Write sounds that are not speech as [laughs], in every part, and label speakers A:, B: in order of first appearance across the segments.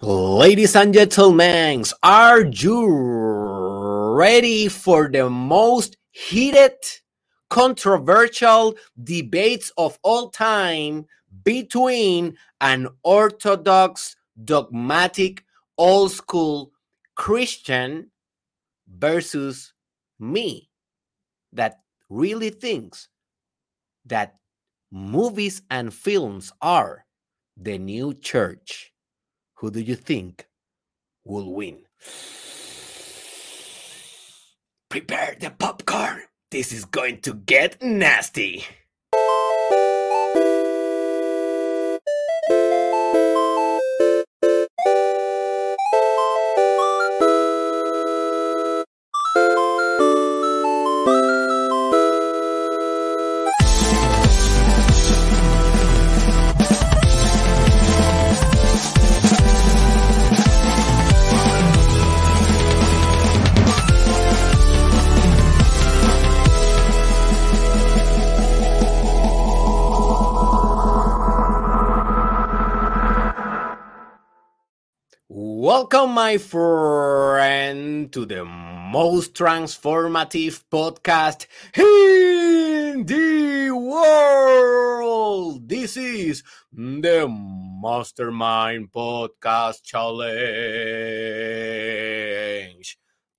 A: Ladies and gentlemen, are you ready for the most heated, controversial debates of all time between an orthodox, dogmatic, old school Christian versus me that really thinks that movies and films are the new church? Who do you think will win? Prepare the popcorn. This is going to get nasty. Welcome, my friend, to the most transformative podcast in the world. This is the Mastermind Podcast Challenge.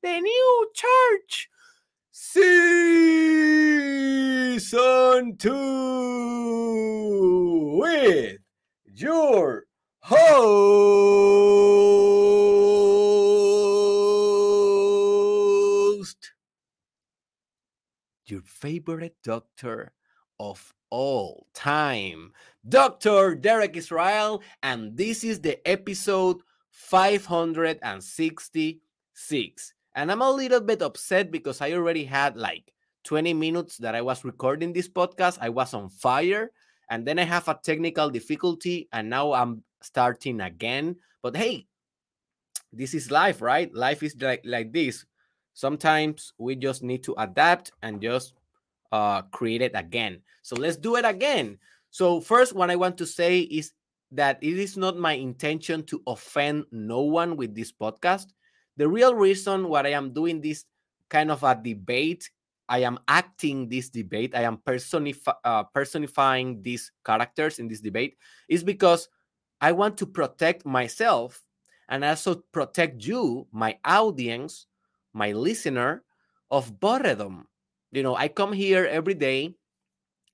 A: The new church season two with your host, your favorite doctor of all time, Dr. Derek Israel, and this is the episode 566. And I'm a little bit upset because I already had like 20 minutes that I was recording this podcast. I was on fire and then I have a technical difficulty, and now I'm starting again. But hey, this is life, right? Life is like like this. Sometimes we just need to adapt and just uh, create it again. So let's do it again. So first, what I want to say is that it is not my intention to offend no one with this podcast. The real reason why I am doing this kind of a debate I am acting this debate, I am personif- uh, personifying these characters in this debate, is because I want to protect myself and also protect you, my audience, my listener, of boredom. You know, I come here every day,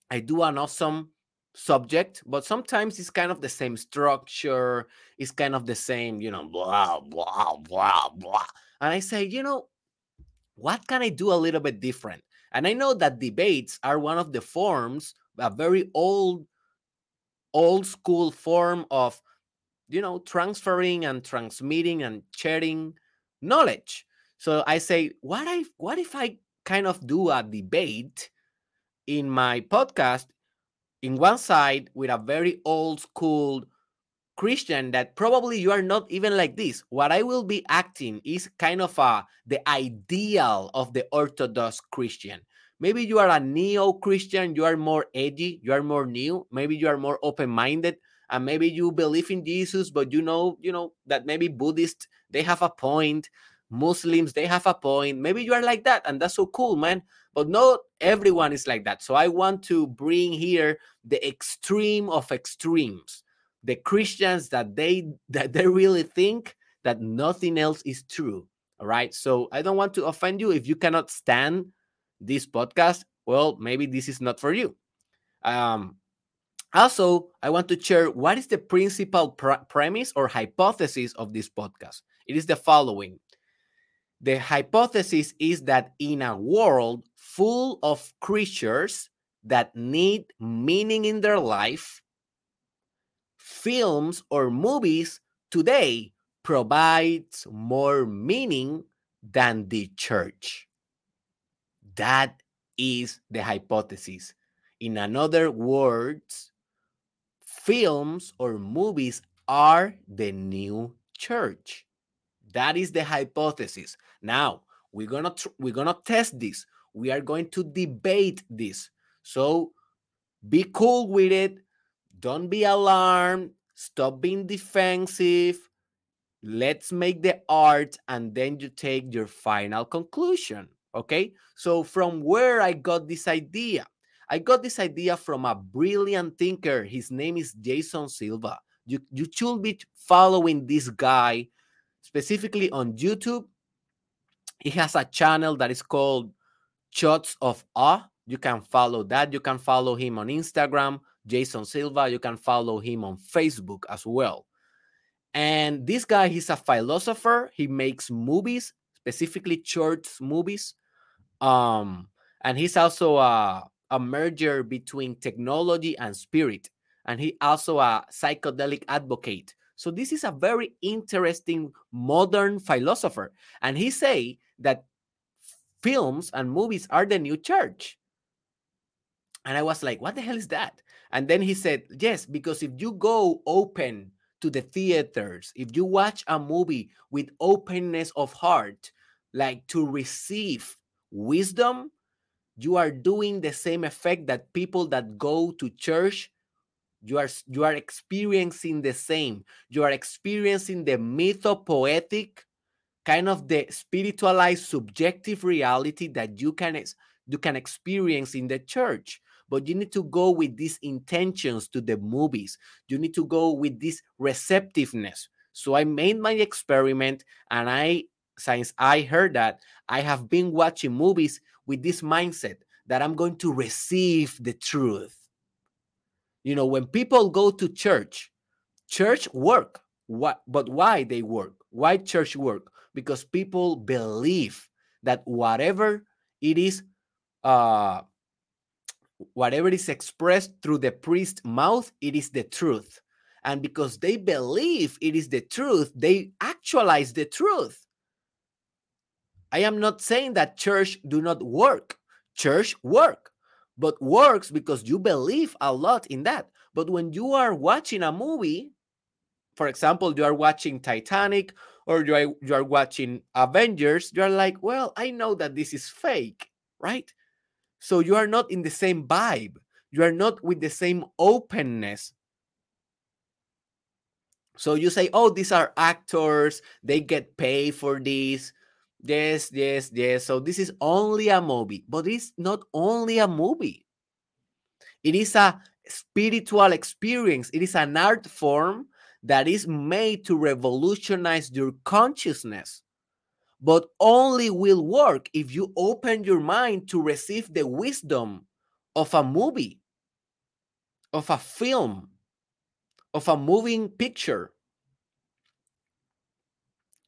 A: I do an awesome subject, but sometimes it's kind of the same structure, it's kind of the same, you know, blah, blah, blah, blah. And I say, you know, what can I do a little bit different? And I know that debates are one of the forms, a very old, old school form of, you know, transferring and transmitting and sharing knowledge. So I say, what if what if I kind of do a debate in my podcast in one side with a very old school Christian that probably you are not even like this. What I will be acting is kind of a the ideal of the Orthodox Christian. Maybe you are a neo Christian, you are more edgy, you are more new, maybe you are more open minded, and maybe you believe in Jesus, but you know, you know that maybe Buddhists they have a point, Muslims they have a point. Maybe you are like that, and that's so cool, man. But not everyone is like that. So I want to bring here the extreme of extremes the Christians that they [laughs] that they really think that nothing else is true. All right. So I don't want to offend you. If you cannot stand this podcast, well, maybe this is not for you. Um, also, I want to share what is the principal pr- premise or hypothesis of this podcast. It is the following. The hypothesis is that in a world full of creatures that need meaning in their life, films or movies today provides more meaning than the church. That is the hypothesis. In another words, films or movies are the new church. That is the hypothesis. Now, we're going to we're going to test this. We are going to debate this. So, be cool with it don't be alarmed. Stop being defensive. let's make the art and then you take your final conclusion. Okay. So, from where I got this idea, I got this idea from a brilliant thinker. His name is Jason Silva. You, you should be following this guy specifically on YouTube. He has a channel that is called Shots of Awe. You can follow that. You can follow him on Instagram, Jason Silva. You can follow him on Facebook as well. And this guy, he's a philosopher. He makes movies, specifically church movies. Um, and he's also a, a merger between technology and spirit. And he also a psychedelic advocate. So this is a very interesting modern philosopher. And he say that films and movies are the new church. And I was like, what the hell is that? And then he said, yes, because if you go open to the theaters, if you watch a movie with openness of heart, like to receive wisdom, you are doing the same effect that people that go to church you are you are experiencing the same you are experiencing the mythopoetic kind of the spiritualized subjective reality that you can you can experience in the church but you need to go with these intentions to the movies. You need to go with this receptiveness. So I made my experiment and I since I heard that, I have been watching movies with this mindset that I'm going to receive the truth. You know, when people go to church, church work. What but why they work? Why church work? Because people believe that whatever it is uh whatever is expressed through the priest's mouth, it is the truth. And because they believe it is the truth, they actualize the truth. I am not saying that church do not work. Church work, but works because you believe a lot in that. But when you are watching a movie, for example, you are watching Titanic or you are, you are watching Avengers, you are like, well, I know that this is fake, right? So you are not in the same vibe. You are not with the same openness. So you say, oh, these are actors, they get paid for this. Yes, yes, yes. So this is only a movie, but it's not only a movie. It is a spiritual experience, it is an art form that is made to revolutionize your consciousness but only will work if you open your mind to receive the wisdom of a movie, of a film, of a moving picture.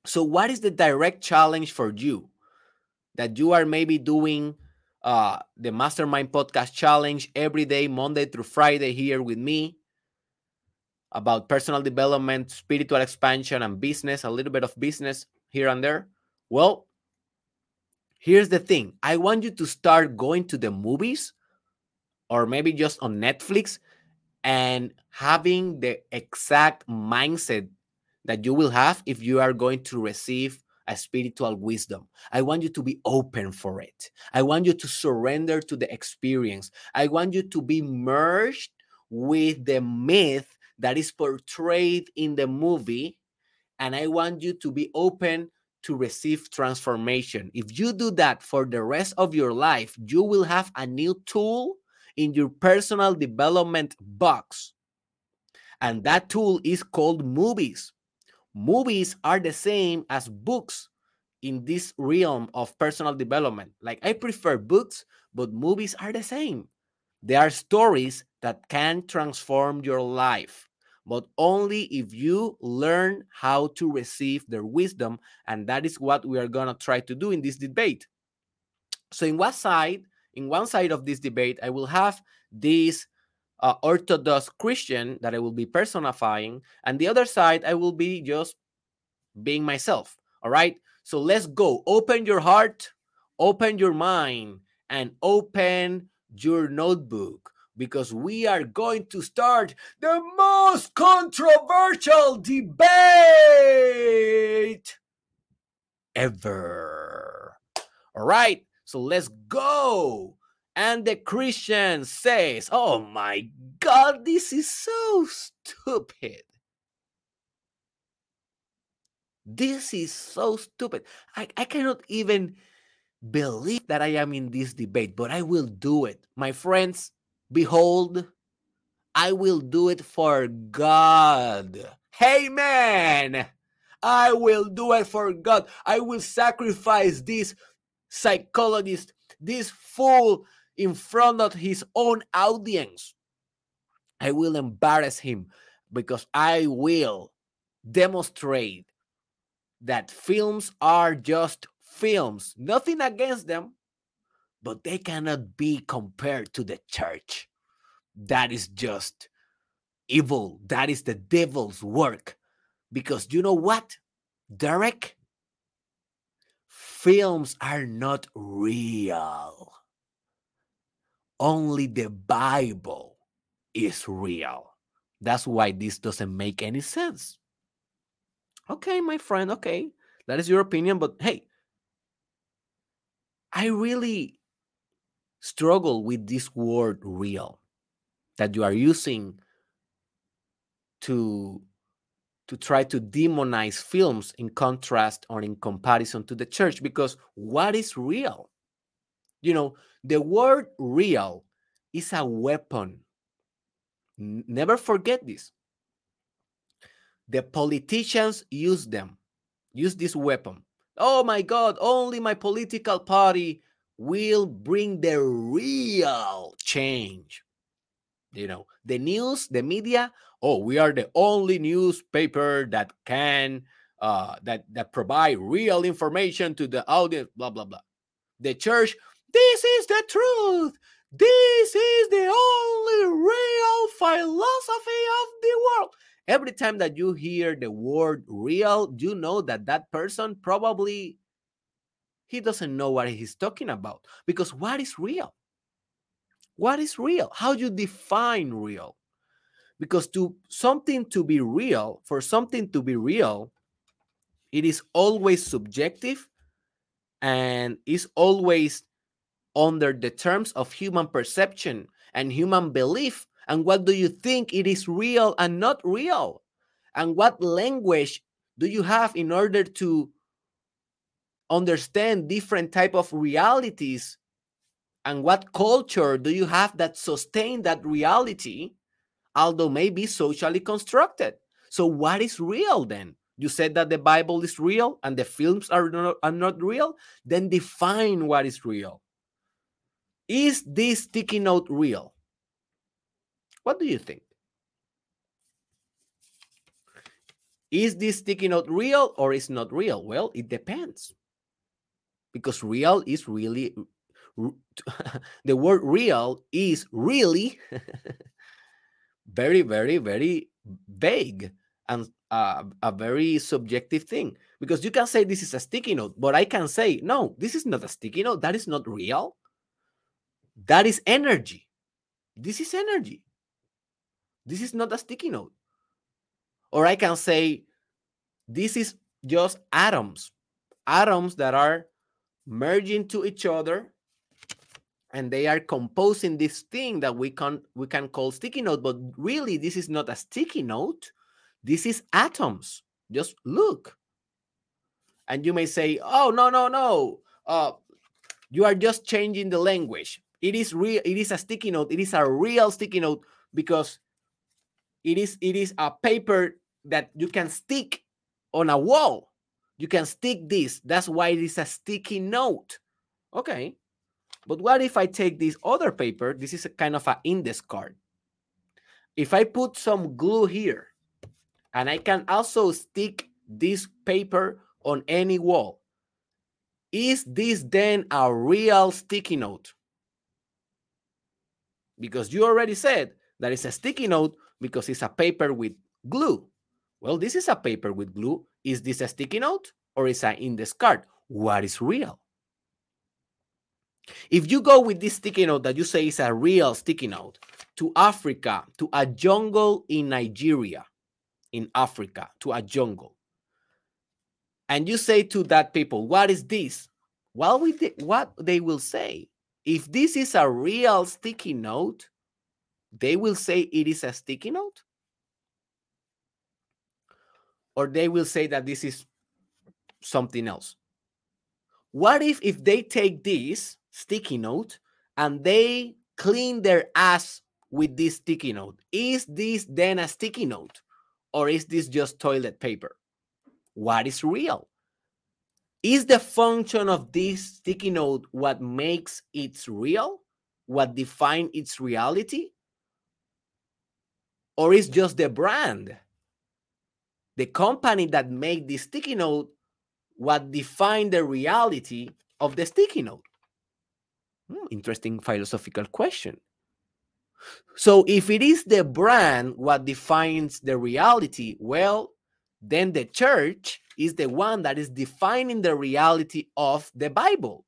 A: So, what is the direct challenge for you that you are maybe doing uh, the Mastermind Podcast Challenge every day, Monday through Friday, here with me about personal development, spiritual expansion, and business, a little bit of business here and there? Well, here's the thing I want you to start going to the movies or maybe just on Netflix and having the exact mindset that you will have if you are going to receive a spiritual wisdom. I want you to be open for it. I want you to surrender to the experience. I want you to be merged with the myth that is portrayed in the movie. And I want you to be open to receive transformation. If you do that for the rest of your life, you will have a new tool in your personal development box. And that tool is called movies. Movies are the same as books in this realm of personal development. Like I prefer books, but movies are the same. They are stories that can transform your life but only if you learn how to receive their wisdom. And that is what we are going to try to do in this debate. So, in one side, in one side of this debate, I will have this uh, Orthodox Christian that I will be personifying, and the other side, I will be just being myself. All right. So let's go. Open your heart, open your mind, and open your notebook because we are going to start the most controversial debate ever. All right, so let's go. And the Christian says, Oh my God, this is so stupid. This is so stupid. I, I cannot even believe that I am in this debate, but I will do it. My friends, behold, I will do it for God. Hey, man, I will do it for God. I will sacrifice this psychologist, this fool in front of his own audience. I will embarrass him because I will demonstrate that films are just films. Nothing against them, but they cannot be compared to the church. That is just evil. That is the devil's work. Because you know what, Derek? Films are not real. Only the Bible is real. That's why this doesn't make any sense. Okay, my friend, okay. That is your opinion, but hey, I really struggle with this word real that you are using to to try to demonize films in contrast or in comparison to the church because what is real you know the word real is a weapon. Never forget this. The politicians use them use this weapon. Oh my god only my political party will bring the real change. You know the news the media oh we are the only newspaper that can uh that that provide real information to the audience blah blah blah. The church this is the truth. This is the only real philosophy of the world. Every time that you hear the word real you know that that person probably he doesn't know what he's talking about. Because what is real? What is real? How do you define real? Because to something to be real for something to be real it is always subjective and is always under the terms of human perception and human belief and what do you think it is real and not real? And what language do you have in order to understand different type of realities? And what culture do you have that sustain that reality although maybe socially constructed? So what is real then? You said that the bible is real and the films are not, are not real. Then define what is real is this sticky note real? What do you think? Is this sticky note real or is not real? Well it depends. Because real is really [laughs] the word real is really [laughs] very very very vague and uh, a very subjective thing. Because you can say this is a sticky note but i can say no this is not a sticky note. That is not real that is energy. This is energy. This is not a sticky note. Or i can say this is just atoms. Atoms that are merging to each other and they are composing this thing that we can we can call sticky note. But really this is not a sticky note. This is atoms. Just look. And you may say oh no no no. Uh, you are just changing the language it is real it is a sticky note it is a real sticky note because it is it is a paper that you can stick on a wall you can stick this that's why it is a sticky note okay but what if I take this other paper? This is a kind of an index card. If I put some glue here, and I can also stick this paper on any wall, is this then a real sticky note? Because you already said that it's a sticky note because it's a paper with glue. Well, this is a paper with glue. Is this a sticky note or is it index card? What is real? If you go with this sticky note that you say is a real sticky note to Africa, to a jungle in Nigeria, in Africa, to a jungle, and you say to that people, What is this? Well, we what they will say, if this is a real sticky note, they will say it is a sticky note. Or they will say that this is something else. What if if they take this sticky note and they clean their ass with this sticky note? Is this then a sticky note or is this just toilet paper? What is real? Is the function of this sticky note what makes it real? What define its reality? Or is just the brand? The company that made the sticky note what define the reality of the sticky note? Hmm, interesting philosophical question. So if it is the brand what defines the reality, well, then the church is the one that is defining the reality of the Bible.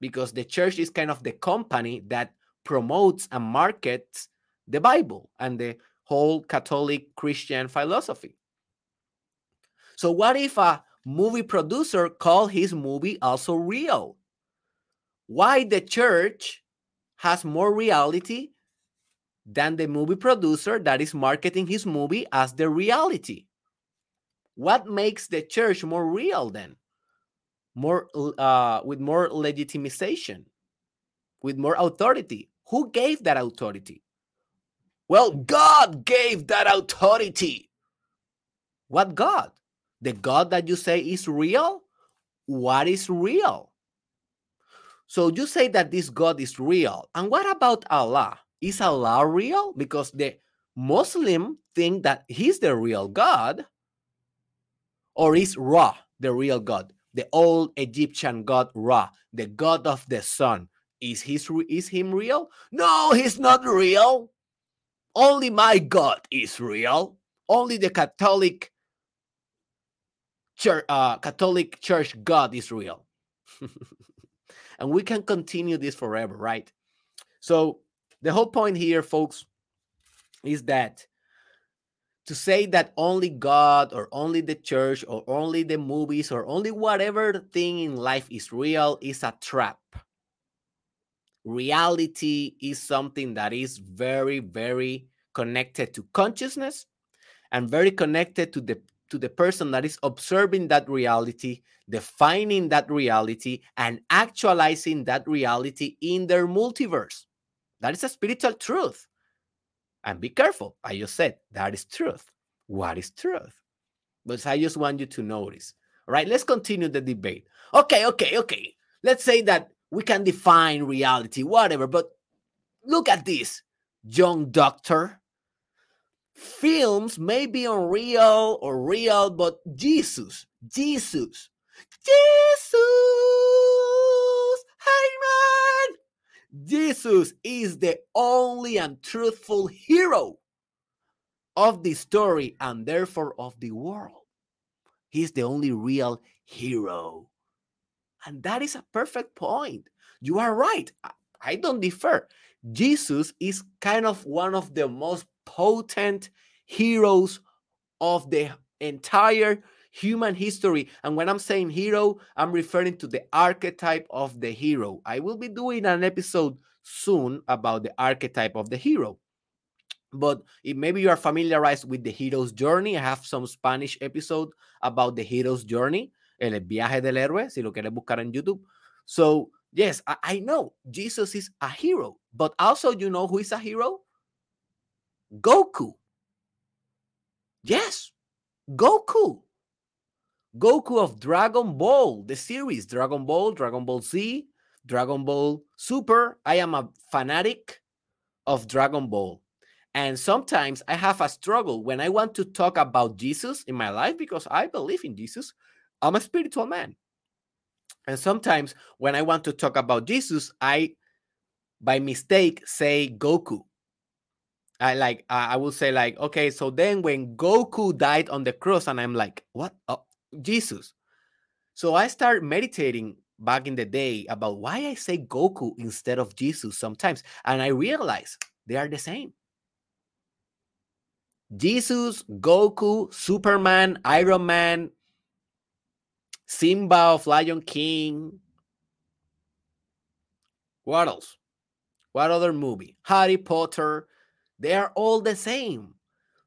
A: Because the church is kind of the company that promotes and markets the Bible and the whole Catholic Christian philosophy. So, what if a movie producer called his movie also real? Why the church has more reality than the movie producer that is marketing his movie as the reality? What makes the church more real then? More uh, with more legitimization, with more authority. Who gave that authority? Well, God gave that authority. What God? The God that you say is real? What is real? So you say that this God is real. And what about Allah? Is Allah real? Because the Muslim think that he's the real God. Or is Ra the real God? The old Egyptian god Ra, the god of the sun. Is his is him real? No, he's not real. Only my God is real. Only the Catholic church, uh, Catholic Church God is real. [laughs] and we can continue this forever, right? So the whole point here, folks, is that to say that only God or only the church or only the movies or only whatever thing in life is real is a trap. Reality is something that is very very connected to consciousness and very connected to the to the person that is observing that reality defining that reality and actualizing that reality in their multiverse that is a spiritual truth. And be careful. I just said that is truth. What is truth? But i just want you to notice. All right let's continue the debate. Okay okay okay. Let's say that we can define reality, whatever. But look at this, young doctor. Films may be unreal or real, but Jesus, Jesus, Jesus, hey man, Jesus is the only and truthful hero of the story and therefore of the world. He's the only real hero. And that is a perfect point. You are right. I don't differ. Jesus is kind of one of the most potent heroes of the entire human history. And when I'm saying hero, I'm referring to the archetype of the hero. I will be doing an episode soon about the archetype of the hero. But if maybe you are familiarized with the hero's journey, I have some Spanish episode about the hero's journey. El viaje del héroe, si lo quieres buscar en YouTube. So, yes, I, I know Jesus is a hero, but also you know who is a hero? Goku. Yes, Goku. Goku of Dragon Ball, the series Dragon Ball, Dragon Ball Z, Dragon Ball Super. I am a fanatic of Dragon Ball. And sometimes I have a struggle when I want to talk about Jesus in my life because I believe in Jesus. I'm a spiritual man. And sometimes when I want to talk about Jesus, I by mistake say Goku. I like I will say like okay, so then when Goku died on the cross, and I'm like, what? Oh, Jesus. So I start meditating back in the day about why I say Goku instead of Jesus sometimes, and I realize they are the same. Jesus, Goku, Superman, Iron Man, Simba of Lion King. What else? What other movie? Harry Potter. They are all the same.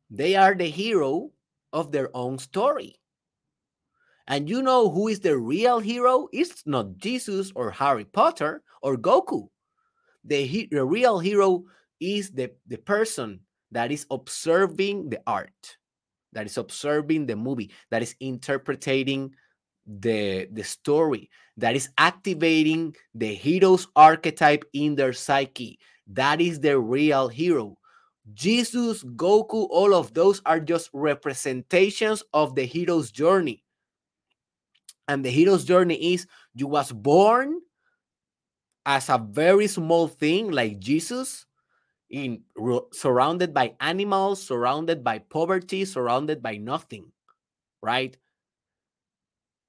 A: They are the hero of their own story. And you know who is the real hero? It's not Jesus or Harry Potter or Goku. The, he- the real hero is the, the person that is observing the art, that is observing the movie, that is interpreting the, the story, that is activating the hero's archetype in their psyche. That is the real hero. Jesus, Goku, all of those are just representations of the hero's journey. And the hero's journey is you was born as a very small thing like Jesus in surrounded by animals, surrounded by poverty, surrounded by nothing, right?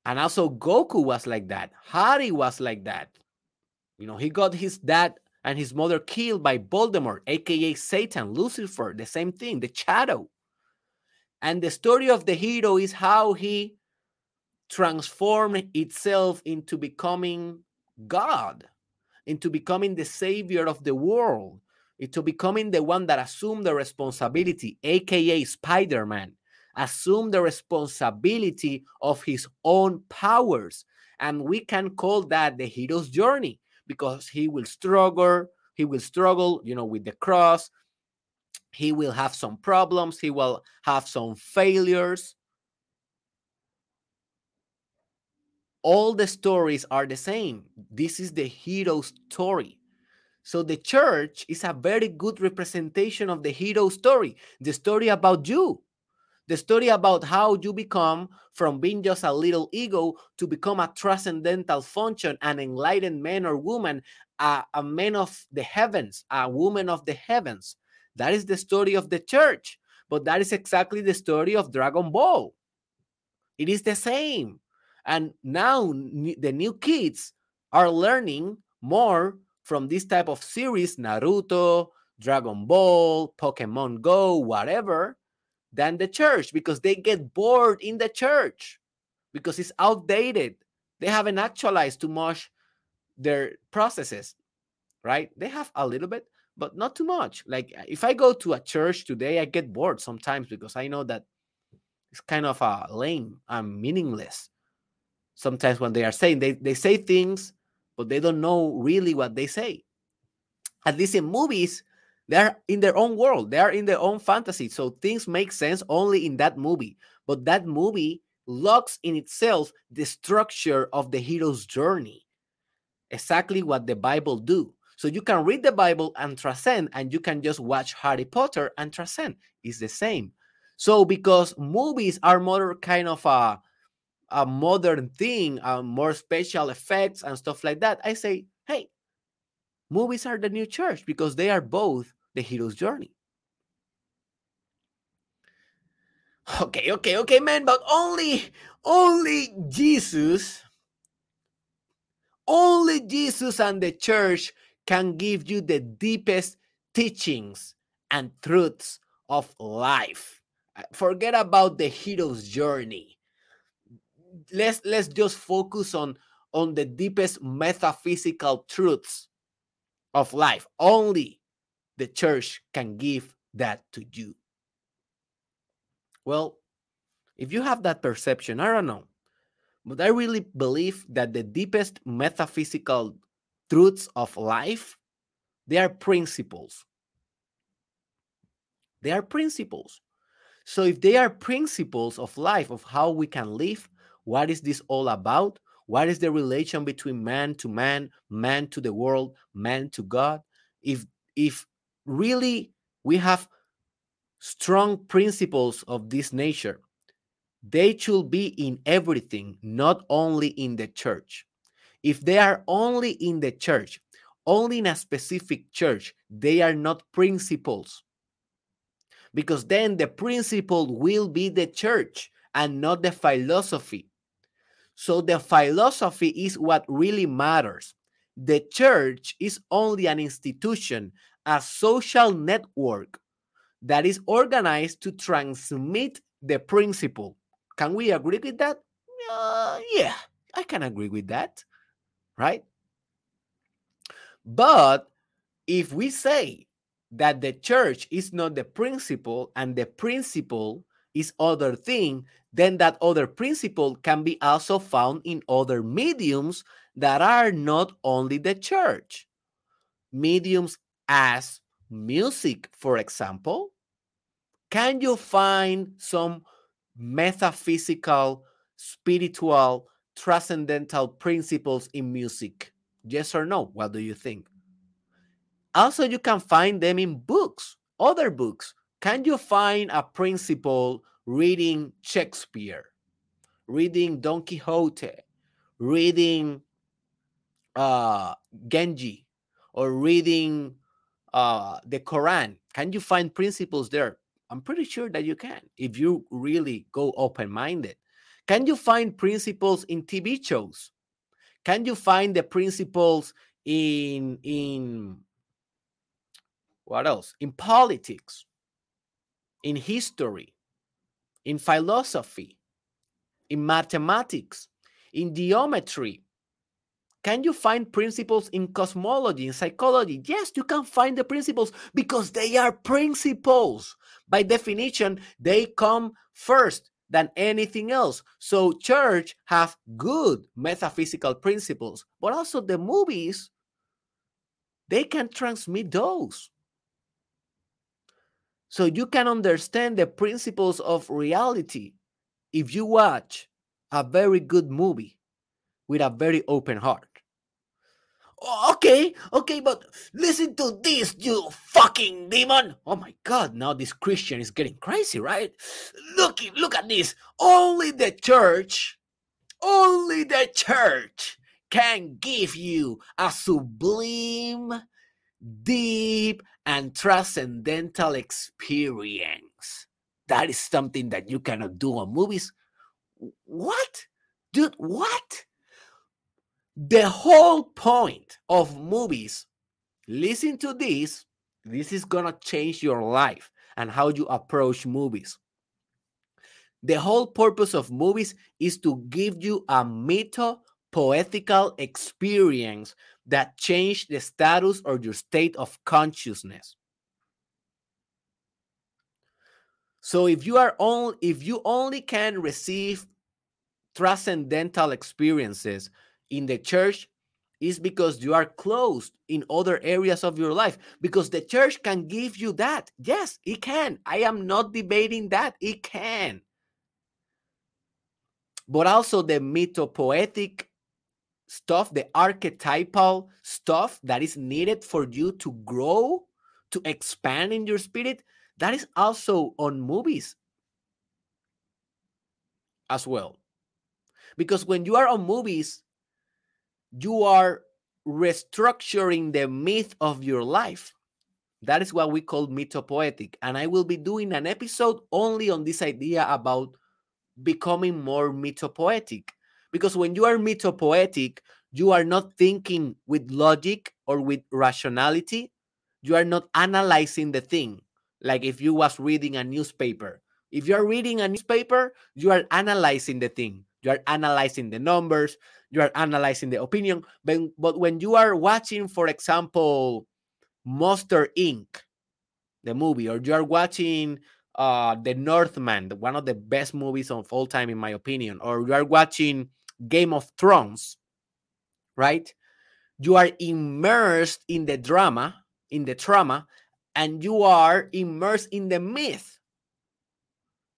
A: And also Goku was like that. Harry was like that. You know, he got his dad and his mother killed by Voldemort, aka Satan, Lucifer, the same thing, the shadow. And the story of the hero is how he transformed itself into becoming God, into becoming the savior of the world, into becoming the one that assumed the responsibility, aka Spider Man, assumed the responsibility of his own powers. And we can call that the hero's journey because he will struggle he will struggle you know with the cross he will have some problems he will have some failures all the stories are the same this is the hero story so the church is a very good representation of the hero story the story about you the story about how you become from being just a little ego to become a transcendental function, an enlightened man or woman, a, a man of the heavens, a woman of the heavens. That is the story of the church. But that is exactly the story of Dragon Ball. It is the same. And now the new kids are learning more from this type of series Naruto, Dragon Ball, Pokemon Go, whatever than the church because they get bored in the church because it's outdated. They haven't actualized too much their processes, right? They have a little bit, but not too much. Like if I go to a church today, I get bored sometimes because I know that it's kind of a uh, lame and meaningless. Sometimes when they are saying they, they say things, but they don't know really what they say. At least in movies, they're in their own world, they are in their own fantasy. So things make sense only in that movie. But that movie locks in itself the structure of the hero's journey. Exactly what the Bible do. So you can read the Bible and transcend, and you can just watch Harry Potter and transcend. It's the same. So because movies are more kind of a, a modern thing, uh, more special effects and stuff like that, I say, hey, movies are the new church because they are both the hero's journey. Okay, okay, okay, man, but only, only Jesus, only Jesus and the church can give you the deepest teachings and truths of life. Uh, forget about the hero's journey. Let's let's just focus on on the deepest metaphysical truths of life. Only the church can give that to you. Well, if you have that perception, I don't know. But I really believe that the deepest metaphysical truths of life, they are principles. They are principles. So if they are principles of life, of how we can live, what is this all about? What is the relation between man to man, man to the world, man to God? If if really we have strong principles of this nature, they should be in everything, not only in the church. If they are only in the church, only in a specific church, they are not principles. Because then the principle will be the church and not the philosophy. So the philosophy is what really matters. The church is only an institution a social network that is organized to transmit the principle. Can we agree with that? Uh, yeah, I can agree with that, right? But if we say that the church is not the principle and the principle is other thing, then that other principle can be also found in other mediums that are not only the church. Mediums as music, for example. Can you find some metaphysical, spiritual, transcendental principles in music? Yes or no? What do you think? Also, you can find them in books, other books. Can you find a principle reading Shakespeare, reading Don Quixote, reading uh, Genji, or reading uh, the Quran? Can you find principles there? I'm pretty sure that you can if you really go open minded. Can you find principles in TV shows? Can you find the principles in in what else? In politics, in history, in philosophy, in mathematics, in geometry, can you find principles in cosmology, in psychology? Yes, you can find the principles because they are principles. By definition, they come first than anything else. So church have good metaphysical principles, but also the movies, they can transmit those. So you can understand the principles of reality if you watch a very good movie with a very open heart. Okay, okay, but listen to this, you fucking demon. Oh my god, now this Christian is getting crazy, right? Look, look at this. Only the church, only the church can give you a sublime, deep, and transcendental experience. That is something that you cannot do on movies. What? Dude, what? The whole point of movies, listen to this, this is going to change your life and how you approach movies. The whole purpose of movies is to give you a mytho poetical experience that change the status or your state of consciousness. So if you are only if you only can receive transcendental experiences in the church is because you are closed in other areas of your life because the church can give you that. Yes it can. I am not debating that. It can. But also the mythopoetic stuff the archetypal stuff that is needed for you to grow to expand in your spirit that is also on movies as well because when you are on movies you are restructuring the myth of your life. That is what we call mythopoetic. And I will be doing an episode only on this idea about becoming more mythopoetic. Because when you are mythopoetic, you are not thinking with logic or with rationality. You are not analyzing the thing. Like if you was reading a newspaper. If you are reading a newspaper, you are analyzing the thing. You are analyzing the numbers, you are analyzing the opinion. But, but when you are watching, for example, Monster Inc., the movie, or you are watching uh, The Northman, one of the best movies of all time, in my opinion, or you are watching Game of Thrones, right? You are immersed in the drama, in the trauma, and you are immersed in the myth.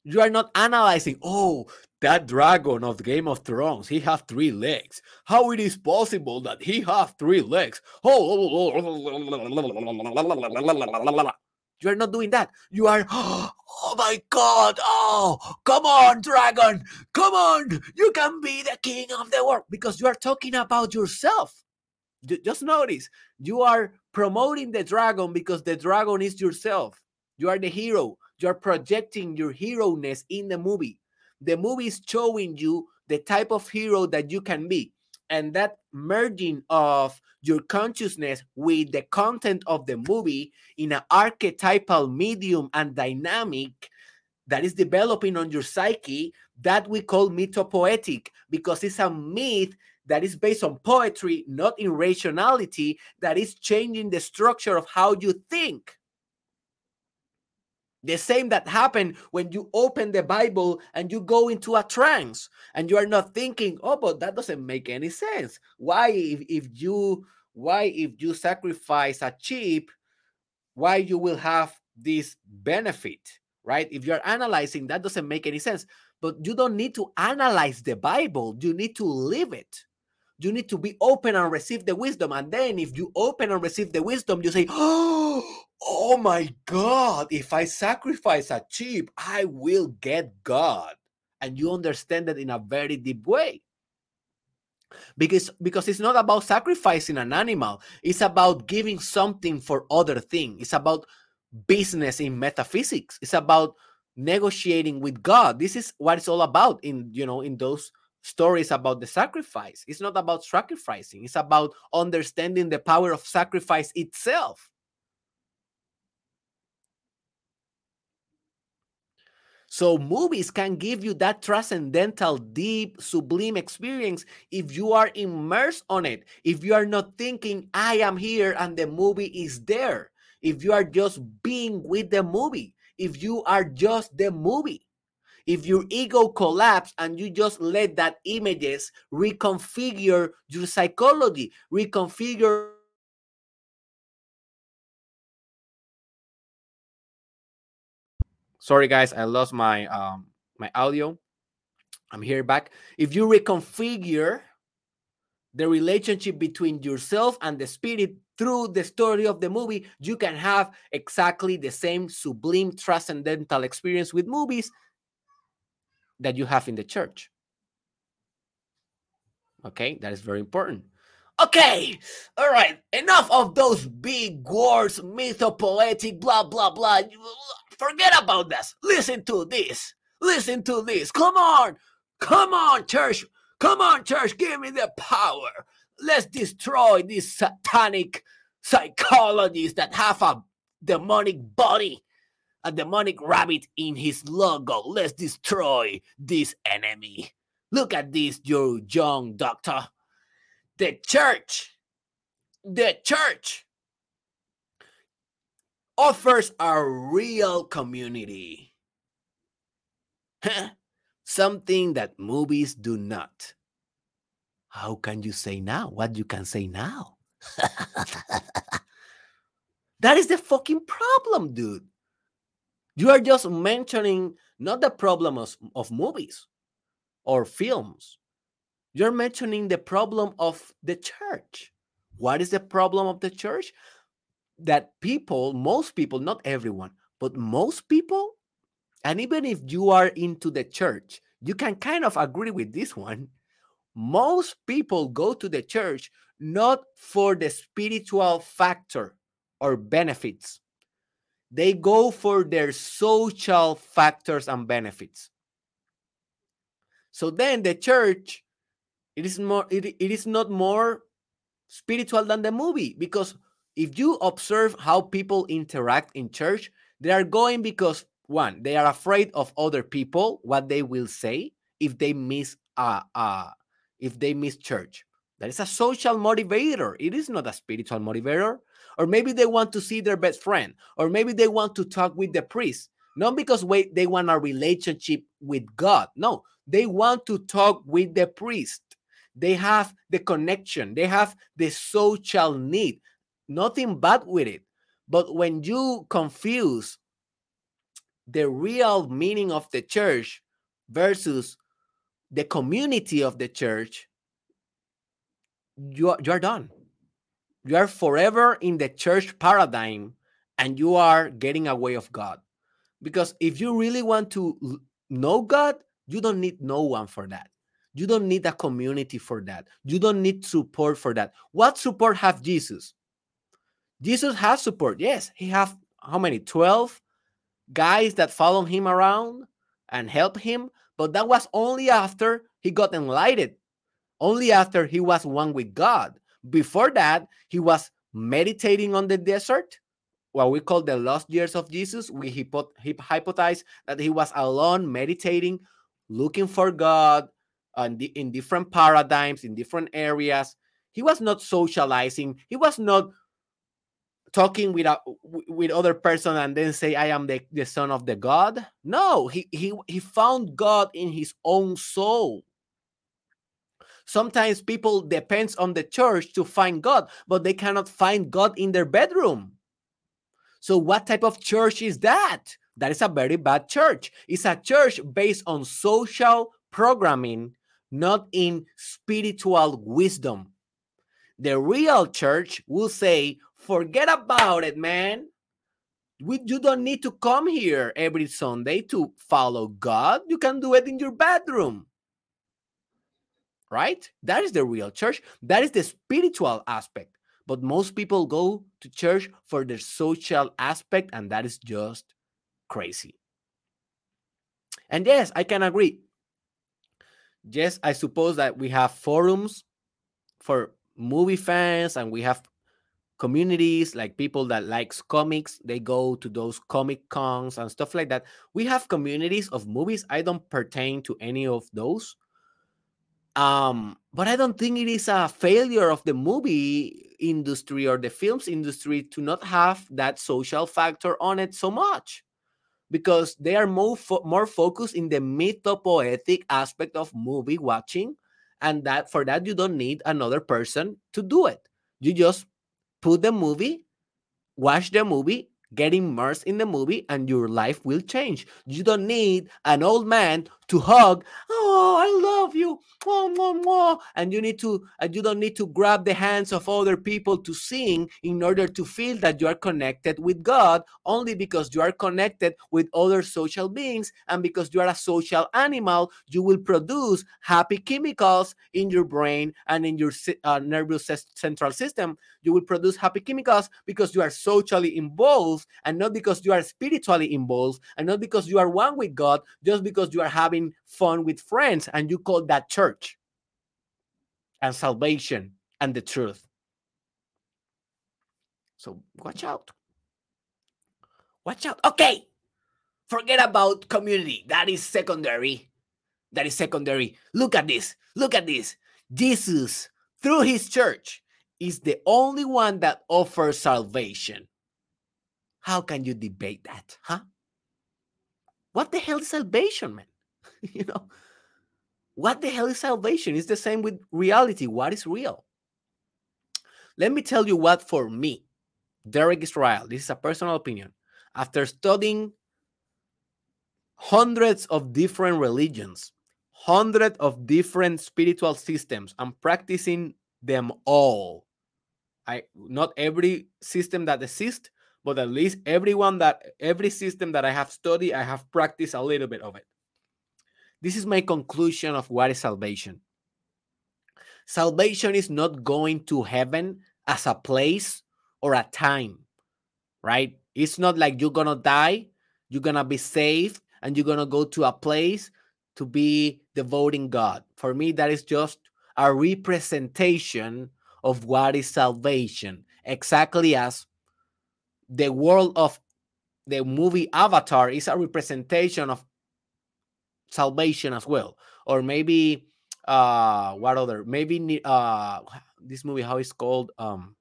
A: You are not analyzing, oh, that dragon of Game of Thrones, he have three legs. How it is possible that he have three legs? Oh, [laughs] you are not doing that. You are, [gasps] oh Oh my God, oh, come on, dragon, come on, you can be the king of the world because you are talking about yourself. Just notice, you are promoting the dragon because the dragon is yourself. You are the hero. You are projecting your hero ness in the movie the movie is showing you the type of hero that you can be and that merging of your consciousness with the content of the movie in an archetypal medium and dynamic that is developing on your psyche that we call mythopoetic because it's a myth that is based on poetry not in rationality that is changing the structure of how you think The same that happened when you open the Bible and you go into a trance and you are not thinking, oh, but that doesn't make any sense. Why, if, if you why if you sacrifice a sheep, why you will have this benefit, right? If you're analyzing, that doesn't make any sense. But you don't need to analyze the Bible, you need to live it. You need to be open and receive the wisdom. And then, if you open and receive the wisdom, you say, Oh, oh my God, if I sacrifice a sheep, I will get God. And you understand that in a very deep way. Because because it's not about sacrificing an animal. It's about giving something for other thing. It's about business in metaphysics. It's about negotiating with god. This is what it's all about in you know in those stories about the sacrifice. It's not about sacrificing. It's about understanding the power of sacrifice itself So movies can give you that transcendental, deep, sublime experience if you are immersed on it. If you are not thinking, I am here and the movie is there. If you are just being with the movie. If you are just the movie. If your ego collapse and you just let that images reconfigure your psychology, reconfigure Sorry, guys, I lost my um my audio. I'm here back. If you reconfigure the relationship between yourself and the spirit through the story of the movie, you can have exactly the same sublime transcendental experience with movies that you have in the church. Okay, that is very important. Okay, all right, enough of those big words, mythopoetic, blah, blah, blah. Forget about this. Listen to this. Listen to this. Come on. Come on, church. Come on, church. Give me the power. Let's destroy these satanic psychologists that have a demonic body, a demonic rabbit in his logo. Let's destroy this enemy. Look at this, you young doctor. The church, the church offers a real community. Something that movies do not. How can you say now what you can say now? [laughs] that is the fucking problem, dude. You are just mentioning not the problem of, of movies or films. You're mentioning the problem of the church. What is the problem of the church? That people, most people, not everyone, but most people, and even if you are into the church, you can kind of agree with this one. Most people go to the church not for the spiritual factor or benefits, they go for their social factors and benefits. So then the church, it is more, it, it is not more spiritual than the movie because if you observe how people interact in church, they are going because one, they are afraid of other people, what they will say if they miss uh, uh if they miss church. That is a social motivator. It is not a spiritual motivator. Or maybe they want to see their best friend, or maybe they want to talk with the priest. Not because wait, they want a relationship with God. No, they want to talk with the priest. They have the connection, they have the social need nothing bad with it. But when you confuse the real meaning of the church versus the community of the church, you are, you are done. You are forever in the church paradigm and you are getting away of God. Because if you really want to know God, you don't need no one for that. You don't need a community for that. You don't need support for that. What support have Jesus? Jesus has support. Yes, he have how many? 12 guys that follow him around and help him, but that was only after he got enlightened. Only after he was one with God. Before that, he was meditating on the desert, what we call the lost years of Jesus. We hypothesize that he was alone, meditating, looking for God in different paradigms, in different areas. He was not socializing. He was not talking with a, with other person and then say I am the, the son of the God. No, he he he found God in his own soul. Sometimes people depends on the church to find God, but they cannot find God in their bedroom. So what type of church is that? That is a very bad church. It's a church based on social programming, not in spiritual wisdom. The real church will say, forget about it, man. We, you don't need to come here every Sunday to follow God. You can do it in your bedroom. Right? That is the real church. That is the spiritual aspect. But most people go to church for the social aspect, and that is just crazy. And yes, I can agree. Yes, I suppose that we have forums for movie fans and we have communities like people that likes comics they go to those comic cons and stuff like that. We have communities of movies. I don't pertain to any of those. Um but i don't think it is a failure of the movie industry or the films industry to not have that social factor on it so much because they are more fo- more focused in the mythopoetic aspect of movie watching and that for that you don't need another person to do it. You just put the movie watch the movie get immersed in the movie and your life will change. You don't need an old man to hug, oh, I love you, mwah, mwah. and you need to, and you don't need to grab the hands of other people to sing in order to feel that you are connected with God, only because you are connected with other social beings, and because you are a social animal, you will produce happy chemicals in your brain and in your uh, nervous central system. You will produce happy chemicals because you are socially involved, and not because you are spiritually involved, and not because you are one with God, just because you are having fun with friends, and you call that church and salvation and the truth. So watch out. Watch out. Okay. Forget about community. That is secondary. That is secondary. Look at this. Look at this. Jesus, through his church, is the only one that offers salvation. How can you debate that, huh? What the hell is salvation, man? [laughs] you know, what the hell is salvation? It's the same with reality. What is real? Let me tell you what for me, Derek Israel, this is a personal opinion. After studying hundreds of different religions, hundreds of different spiritual systems, and practicing them all. I not every system that exists, but at least everyone that every system that I have studied, I have practiced a little bit of it. This is my conclusion of what is salvation. Salvation is not going to heaven as a place or a time, right? It's not like you're going to die, you're going to be saved, and you're going to go to a place to be devoting God. For me, that is just a representation of what is salvation, exactly as the world of the movie Avatar is a representation of salvation as well or maybe uh what other maybe uh this movie how it's called um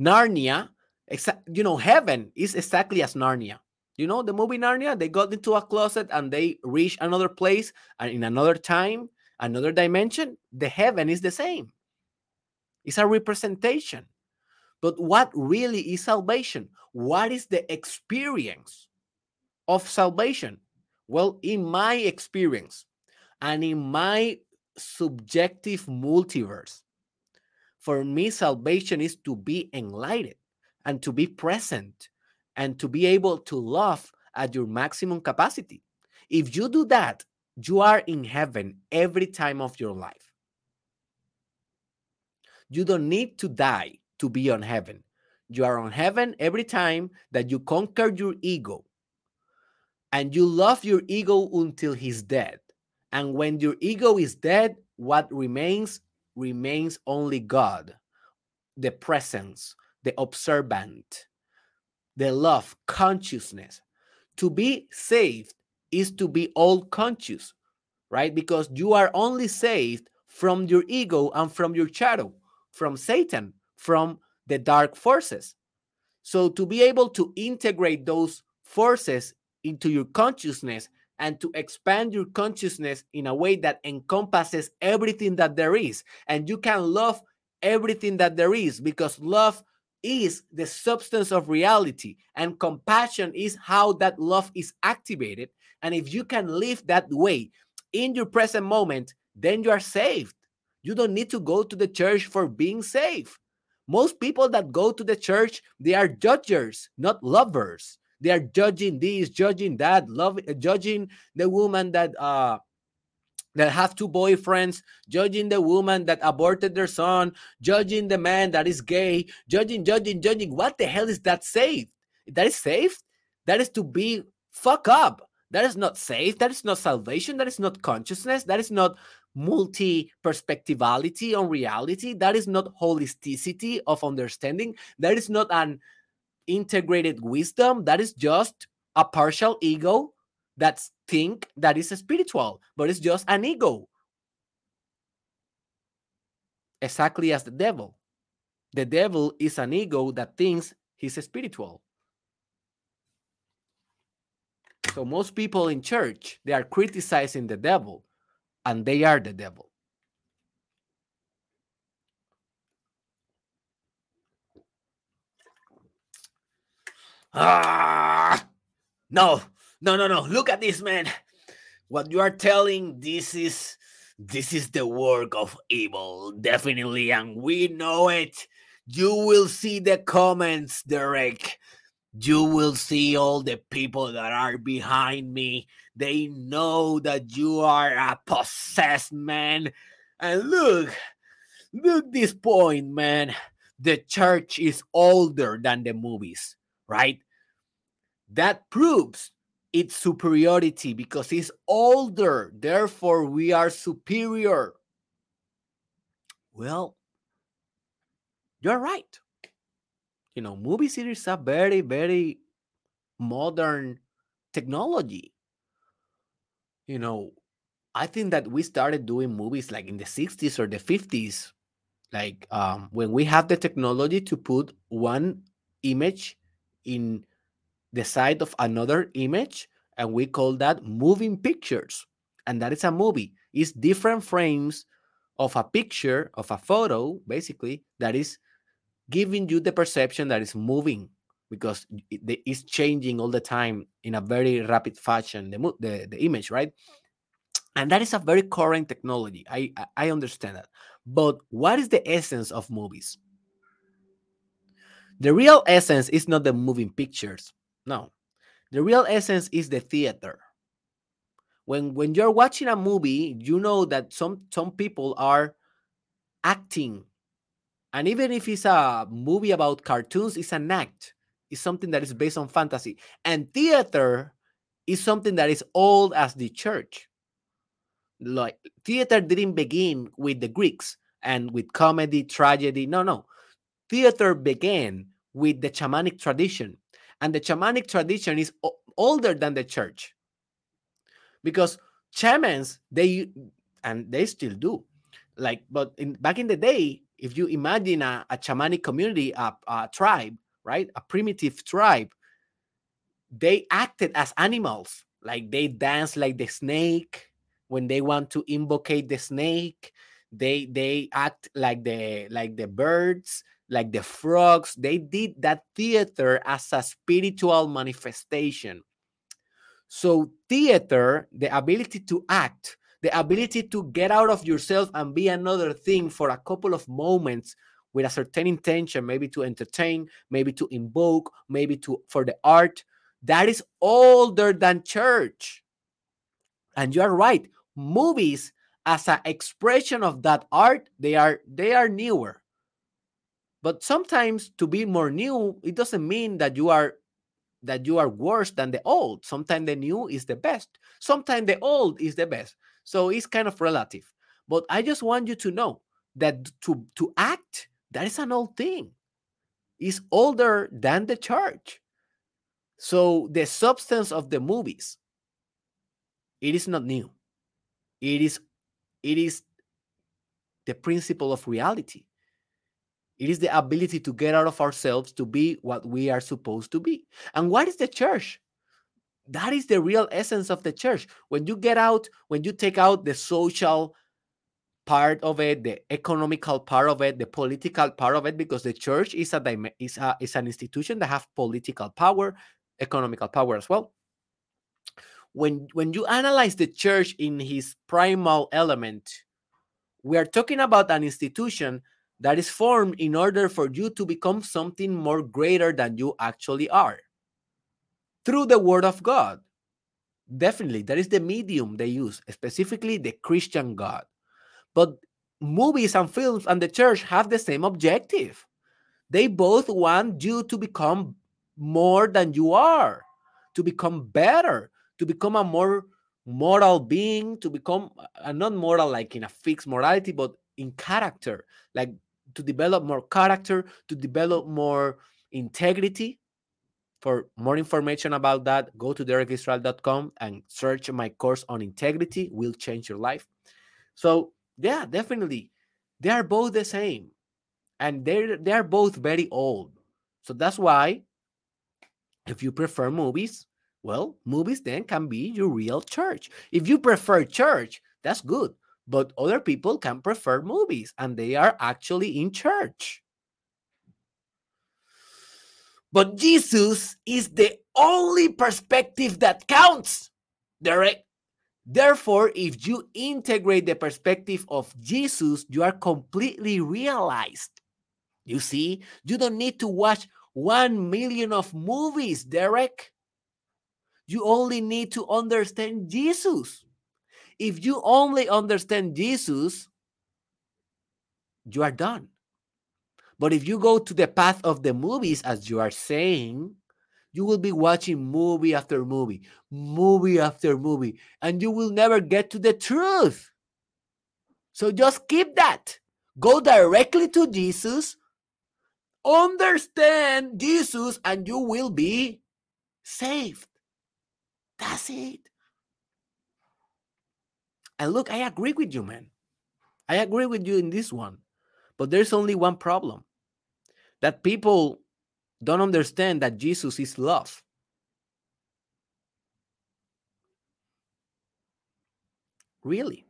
A: narnia exa- you know heaven is exactly as narnia. You know the movie narnia they got into a closet and they reach another place and in another time another dimension the heaven is the same. It's a representation. But what really is salvation? What is the experience of salvation well, in my experience and in my subjective multiverse, for me, salvation is to be enlightened and to be present and to be able to love at your maximum capacity. If you do that, you are in heaven every time of your life. You don't need to die to be on heaven. You are on heaven every time that you conquer your ego and you love your ego until he's dead. And when your ego is dead, what remains remains only God, the presence, the observant, the love, consciousness. To be saved is to be all conscious, right? Because you are only saved from your ego and from your shadow, from Satan, from the dark forces. So, to be able to integrate those forces into your consciousness and to expand your consciousness in a way that encompasses everything that there is, and you can love everything that there is because love is the substance of reality, and compassion is how that love is activated. And if you can live that way in your present moment, then you are saved. You don't need to go to the church for being saved. Most people that go to the church, they are judges, not lovers. They are judging this, judging that, love, judging the woman that uh that have two boyfriends, judging the woman that aborted their son, judging the man that is gay, judging, judging, judging. What the hell is that safe? That is safe? That is to be fuck up. That is not safe. That is not salvation. That is not consciousness. That is not multi perspectivality on reality. That is not holisticity of understanding. That is not an integrated wisdom. That is just a partial ego that think that is spiritual, but it's just an ego. Exactly as the devil. The devil is an ego that thinks he's spiritual. So most people in church, they are criticizing the devil and they are the devil. Ah, no, no, no, no. Look at this, man. What you are telling, this is this is the work of evil, definitely, and we know it. You will see the comments, Derek. You will see all the people that are behind me. They know that you are a possessed man. And look, look this point, man. The church is older than the movies right? That proves its superiority because it's older. Therefore, we are superior. Well, you're right. You know, movie series are very, very modern technology. You know, I think that we started doing movies like in the 60s or the 50s, like um, when we have the technology to put one image in the side of another image and we call that moving pictures. And that is a movie. It's different frames of a picture of a photo basically that is giving you the perception that is moving because it is changing all the time in a very rapid fashion the, the, the image right? And that is a very current technology. I, I understand that. But what is the essence of movies the real essence is not the moving pictures. No. The real essence is the theater. When when you're watching a movie, you know that some some people are acting. And even if it's a movie about cartoons, it's an act. It's something that is based on fantasy. And theater is something that is old as the church. Like theater didn't begin with the Greeks and with comedy, tragedy. No, no. Theater began with the shamanic tradition. And the shamanic tradition is older than the church. Because shamans, they and they still do. Like, but in back in the day, if you imagine a, a shamanic community, a, a tribe, right? A primitive tribe, they acted as animals. Like they dance like the snake when they want to invocate the snake. They they act like the like the birds like the frogs, they did that theater as a spiritual manifestation. So, theater, the ability to act, the ability to get out of yourself and be another thing for a couple of moments with a certain intention, maybe to entertain, maybe to invoke, maybe to for the art, that is older than church. And you are right. Movies as an expression of that art, they are they are newer. But sometimes to be more new, it doesn't mean that you are that you are worse than the old. Sometimes the new is the best. Sometimes the old is the best. So it's kind of relative. But I just want you to know that to to act that is an old thing. It's older than the church. So the substance of the movies it is not new. It is it is the principle of reality It is the ability to get out of ourselves to be what we are supposed to be. And what is the church? That is the real essence of the church. When you get out, when you take out the social part of it, the economical part of it, the political part of it, because the church is a is a is an institution that have political power, economical power as well. When when you analyze the church in his primal element, we are talking about an institution that is formed in order for you to become something more greater than you actually are through the word of God. Definitely, that is the medium they use, specifically the Christian God. But movies and films and the church have the same objective. They both want you to become more than you are, to become better, to become a more moral being, to become a not moral like in a fixed morality, but in character, like to develop more character, to develop more integrity. For more information about that, go to derekisrael.com and search my course on integrity, will change your life. So yeah, definitely. They are both the same. And they're they are both very old. So that's why if you prefer movies, well, movies then can be your real church. If you prefer church, that's good. But other people can prefer movies and they are actually in church. But Jesus is the only perspective that counts. Derek, Therefore, if you integrate the perspective of Jesus, you are completely realized. You see, you don't need to watch 1 million of movies, Derek. You only need to understand Jesus. If you only understand Jesus, you are done. But if you go to the path of the movies, as you are saying, you will be watching movie after movie, movie after movie, and you will never get to the truth. So just keep that. Go directly to Jesus, understand Jesus, and you will be saved. That's it. And look, I agree with you, man. I agree with you in this one. But there's only one problem that people don't understand that Jesus is love. Really,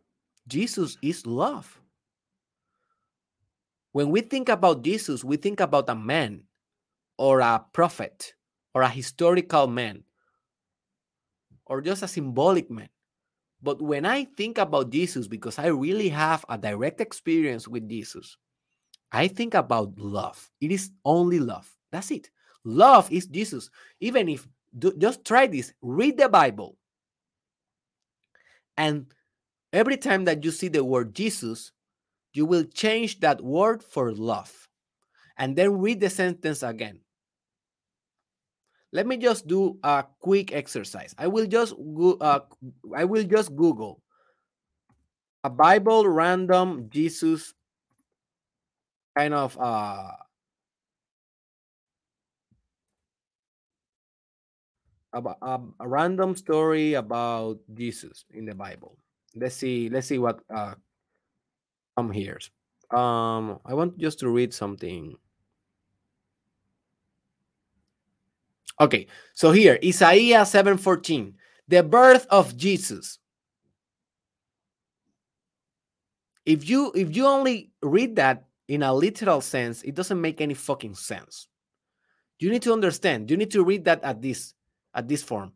A: Jesus is love. When we think about Jesus, we think about a man or a prophet or a historical man or just a symbolic man. But when I think about Jesus, because I really have a direct experience with Jesus, I think about love. It is only love. That's it. Love is Jesus. Even if, do, just try this, read the Bible. And every time that you see the word Jesus, you will change that word for love. And then read the sentence again. Let me just do a quick exercise. I will just go, uh, I will just Google a Bible random Jesus kind of uh um, a random story about Jesus in the Bible. Let's see. Let's see what uh come here. Um, I want just to read something. Okay, so here Isaiah seven fourteen, the birth of Jesus. If you if you only read that in a literal sense, it doesn't make any fucking sense. You need to understand. You need to read that at this at this form.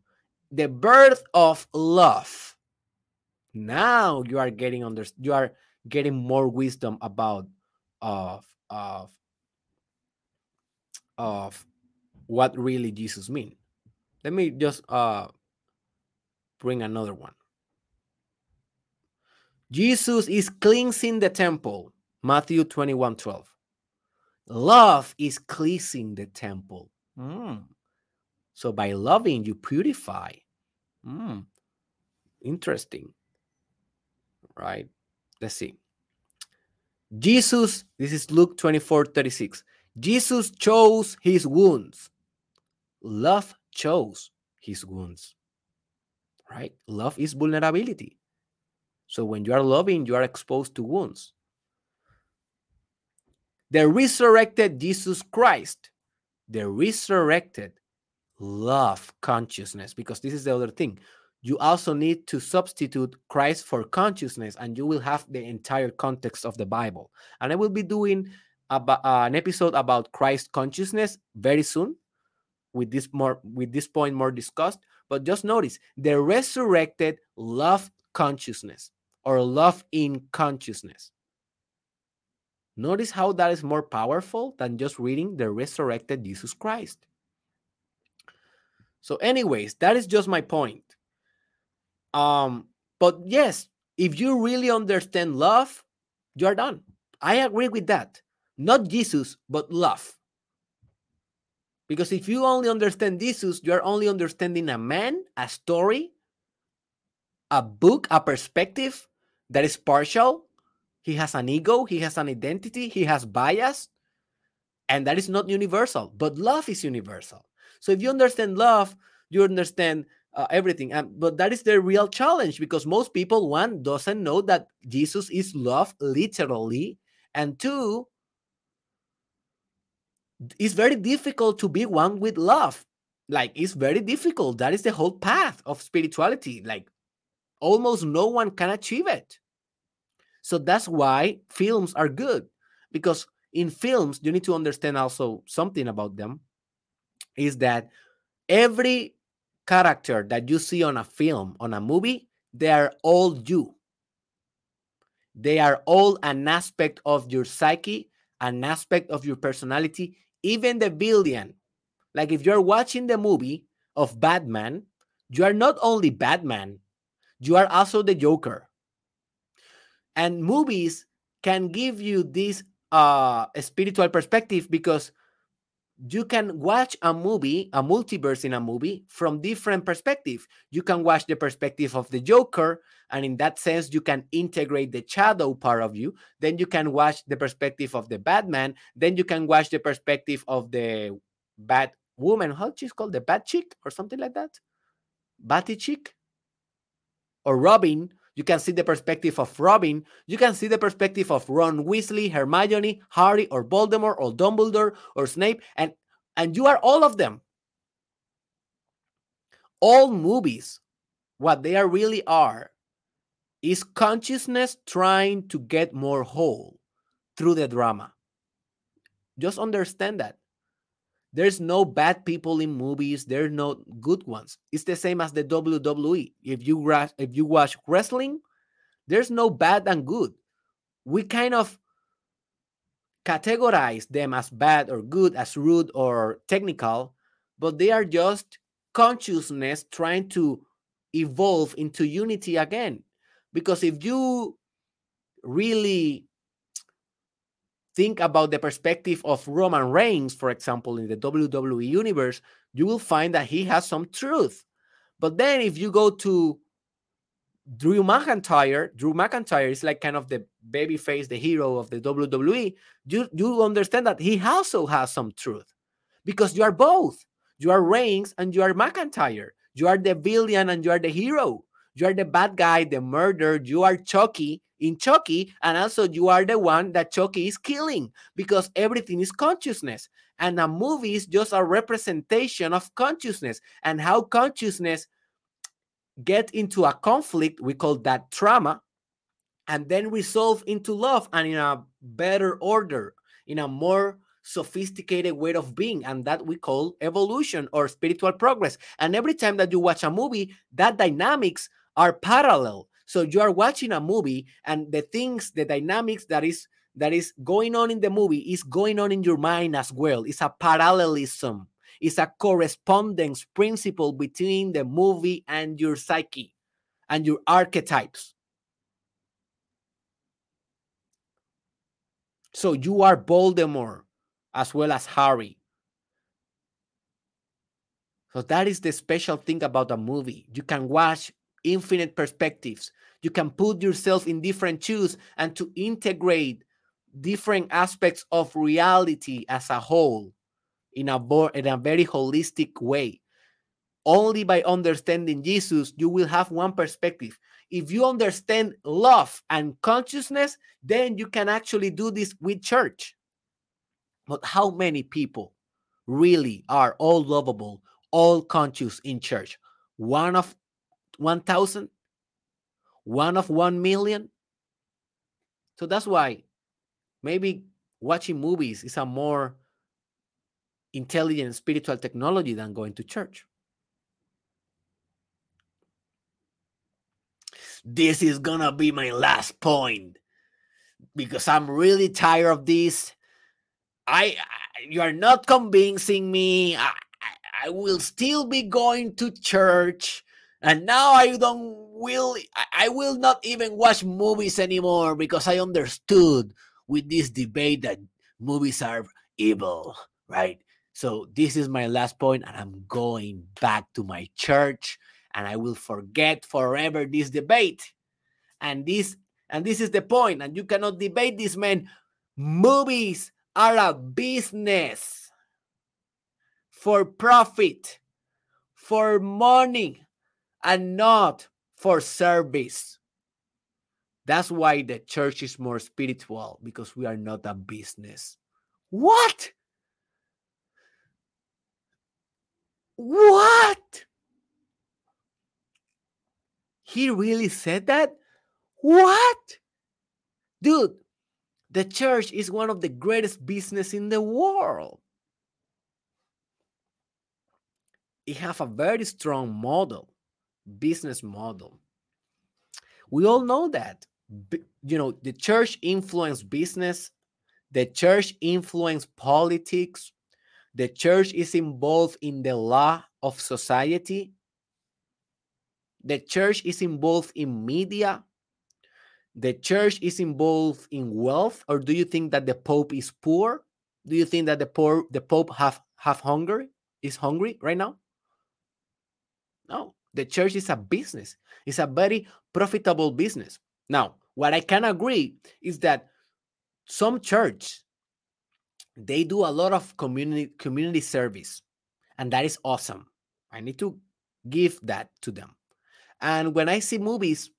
A: The birth of love. Now you are getting under you are getting more wisdom about of of of what really Jesus mean. Let me just uh bring another one. Jesus is cleansing the temple. Matthew 21 12. Love is cleansing the temple. Mm. So by loving, you purify. Mm, interesting. Right? Let's see. Jesus, this is Luke 24 36. Jesus chose his wounds. Love chose his wounds. Right? Love is vulnerability. So when you are loving, you are exposed to wounds. the resurrected Jesus Christ, the resurrected love consciousness, because this is the other thing. You also need to substitute Christ for consciousness, and you will have the entire context of the Bible. And I will be doing about, uh, an episode about Christ consciousness very soon, with this more with this point more discussed. But just notice the resurrected love consciousness or love in consciousness. Notice how that is more powerful than just reading the resurrected Jesus Christ. So, anyways, that is just my point. Um, but yes, if you really understand love, you're done. I agree with that. Not Jesus, but love. Because if you only understand Jesus, you're only understanding a man, a story, a book, a perspective that is partial, he has an ego, he has an identity, he has bias, and that is not universal. But love is universal. So if you understand love, you understand uh, everything. But that is the real challenge because most people, one, doesn't know that Jesus is love literally, and two, it's very difficult to be one with love. Like it's very difficult. That is the whole path of spirituality. Like almost no one can achieve it. So that's why films are good because in films, you need to understand also something about them is that every character that you see on a film, on a movie, they are all you. They are all an aspect of your psyche, an aspect of your personality, even the villain. Like if you're watching the movie of Batman, you are not only Batman, you are also the Joker and movies can give you this uh spiritual perspective because you can watch a movie, a multiverse in a movie from different perspective. You can watch the perspective of the Joker, and in that sense, you can integrate the shadow part of you. Then you can watch the perspective of the Batman. Then you can watch the perspective of the Bat Woman. How she's called the Bat Chick or something like that, Batty Chick, or Robin. You can see the perspective of Robin. You can see the perspective of Ron Weasley, Hermione, Harry, or Voldemort, or Dumbledore, or Snape, and and you are all of them. All movies, what they are really are, is consciousness trying to get more whole through the drama. Just understand that. There's no bad people in movies. There's no good ones. It's the same as the WWE. If you if you watch wrestling, there's no bad and good. We kind of categorize them as bad or good, as rude or technical, but they are just consciousness trying to evolve into unity again. Because if you really think about the perspective of Roman Reigns, for example, in the WWE universe, you will find that he has some truth. But then if you go to Drew McIntyre, Drew McIntyre is like kind of the baby face, the hero of the WWE. You, you understand that he also has some truth because you are both. You are Reigns and you are McIntyre. You are the villain and you are the hero. You are the bad guy, the murderer. You are Chucky in Chucky, and also you are the one that Chucky is killing because everything is consciousness. And a movie is just a representation of consciousness and how consciousness get into a conflict. We call that trauma, and then resolve into love and in a better order, in a more sophisticated way of being and that we call evolution or spiritual progress and every time that you watch a movie that dynamics are parallel so you are watching a movie and the things, the dynamics that is that is going on in the movie is going on in your mind as well. It's a parallelism. It's a correspondence principle between the movie and your psyche and your archetypes. So you are Voldemort as well as Harry. So that is the special thing about a movie. You can watch infinite perspectives. You can put yourself in different shoes and to integrate different aspects of reality as a whole in a, in a very holistic way. Only by understanding Jesus, you will have one perspective. If you understand love and consciousness, then you can actually do this with church. But how many people really are all lovable, all conscious in church? One of 1,000? One of 1 million? So that's why maybe watching movies is a more intelligent spiritual technology than going to church. This is gonna be my last point because I'm really tired of this. I, I you are not convincing me. I, I, I will still be going to church, and now I don't will I will not even watch movies anymore because I understood with this debate that movies are evil, right? So this is my last point, and I'm going back to my church, and I will forget forever this debate. And this and this is the point, and you cannot debate this, man. Movies are a business for profit, for money, and not for service. That's why the church is more spiritual because we are not a business. What? What? He really said that? What? Dude, the church is one of the greatest business in the world. It have a very strong model, business model. We all know that. You know, the church influence business, the church influence politics, the church is involved in the law of society. The church is involved in media. The church is involved in wealth, or do you think that the Pope is poor? Do you think that the poor the Pope have have hunger is hungry right now? No, the church is a business. It's a very profitable business. Now, what I can agree is that some church they do a lot of community community service and that is awesome i need to give that to them and when i see movies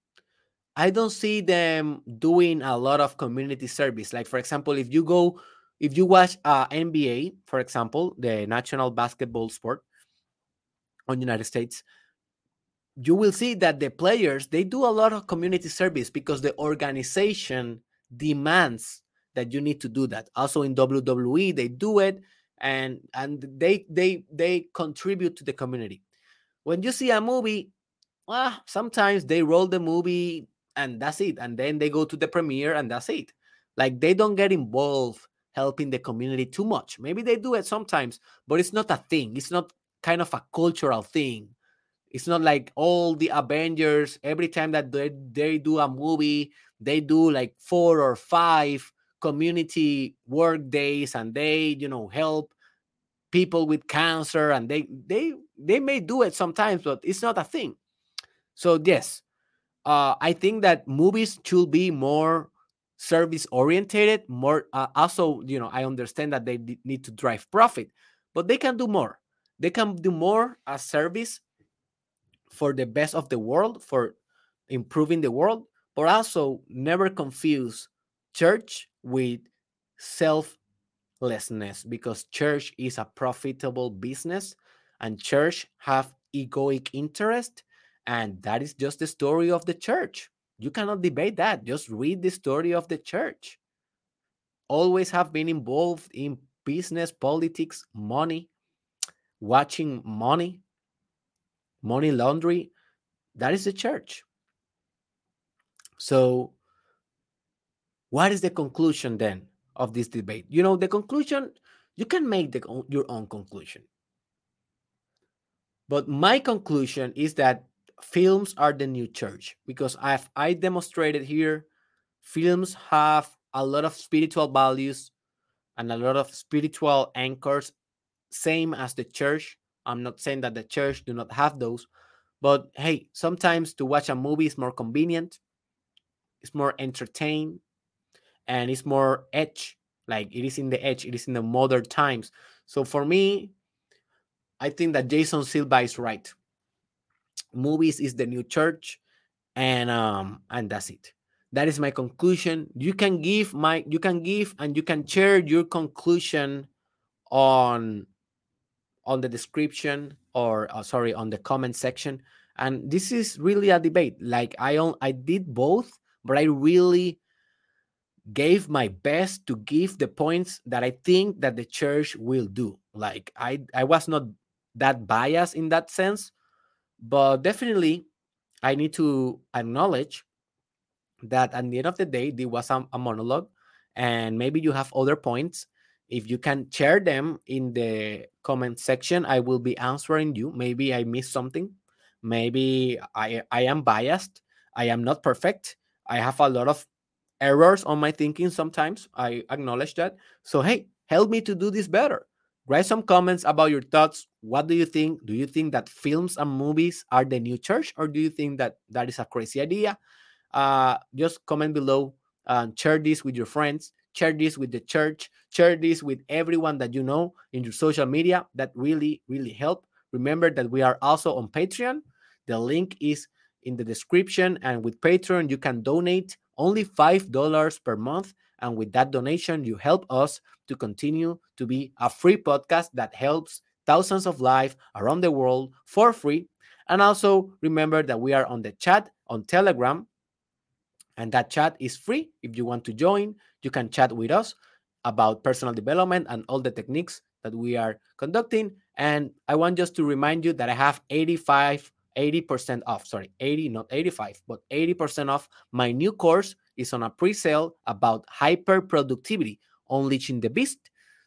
A: i don't see them doing a lot of community service like for example if you go if you watch uh, nba for example the national basketball sport on united states you will see that the players they do a lot of community service because the organization demands that you need to do that. Also in WWE, they do it and and they they they contribute to the community. When you see a movie, well, sometimes they roll the movie and that's it. And then they go to the premiere and that's it. Like they don't get involved helping the community too much. Maybe they do it sometimes, but it's not a thing. It's not kind of a cultural thing. It's not like all the Avengers, every time that they, they do a movie, they do like four or five community work days and they you know help people with cancer and they they they may do it sometimes but it's not a thing. So yes uh, i think that movies should be more service orientated more uh, also you know i understand that they need to drive profit but they can do more. They can do more as service for the best of the world for improving the world but also never confuse church with selflessness because church is a profitable business and church have egoic interest and that is just the story of the church. You cannot debate that. Just read the story of the church. Always have been involved in business politics money watching money money laundry that is the church so what is the conclusion then of this debate? You know, the conclusion, you can make the, your own conclusion. But my conclusion is that films are the new church because I've I demonstrated here films have a lot of spiritual values and a lot of spiritual anchors same as the church i'm not saying that the church do not have those but hey sometimes to watch a movie is more convenient it's more entertained and it's more edge like it is in the edge it is in the modern times. So for me i think that jason silva is right. Movies is the new church and um and that's it. That is my conclusion. You can give my you can give and you can share your conclusion on on the description or uh, sorry on the comment section. And this is really a debate. Like i on, i did both but i really gave my best to give the points that i think that the church will do. Like i i was not that biased in that sense but definitely i need to acknowledge that at the end of the day there was a, a monologue and maybe you have other points if you can share them in the comment section i will be answering you. Maybe i missed something. Maybe i i am biased. I am not perfect. I have a lot of errors on my thinking sometimes. I acknowledge that. So hey help me to do this better. Write some comments about your thoughts. What do you think? Do you think that films and movies are the new church or do you think that that is a crazy idea? Uh, just comment below and share this with your friends share this with the church. Share this with everyone that you know in your social media. That really really help. Remember that we are also on patreon. The link is in the description. And with patreon you can donate only five dollars per month. And with that donation you help us to continue to be a free podcast that helps thousands of lives around the world for free. And also remember that we are on the chat on telegram and that chat is free. If you want to join, you can chat with us about personal development and all the techniques that we are conducting. And I want just to remind you that I have 85, 80% off. Sorry, 80, not 85, but 80% off. My new course is on a pre-sale about hyper productivity, unleashing the beast.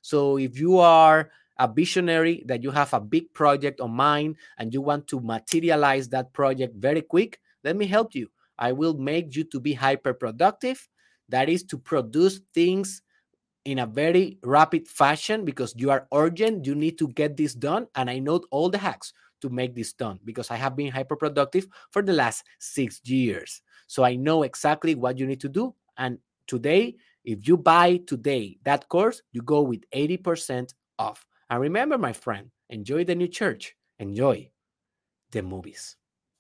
A: So if you are a visionary that you have a big project on mind and you want to materialize that project very quick, let me help you. I will make you to be hyper productive. That is to produce things in a very rapid fashion because you are urgent. You need to get this done. And I know all the hacks to make this done because I have been hyper productive for the last six years. So I know exactly what you need to do. And today, if you buy today that course, you go with 80% off. And remember, my friend, enjoy the new church, enjoy the movies.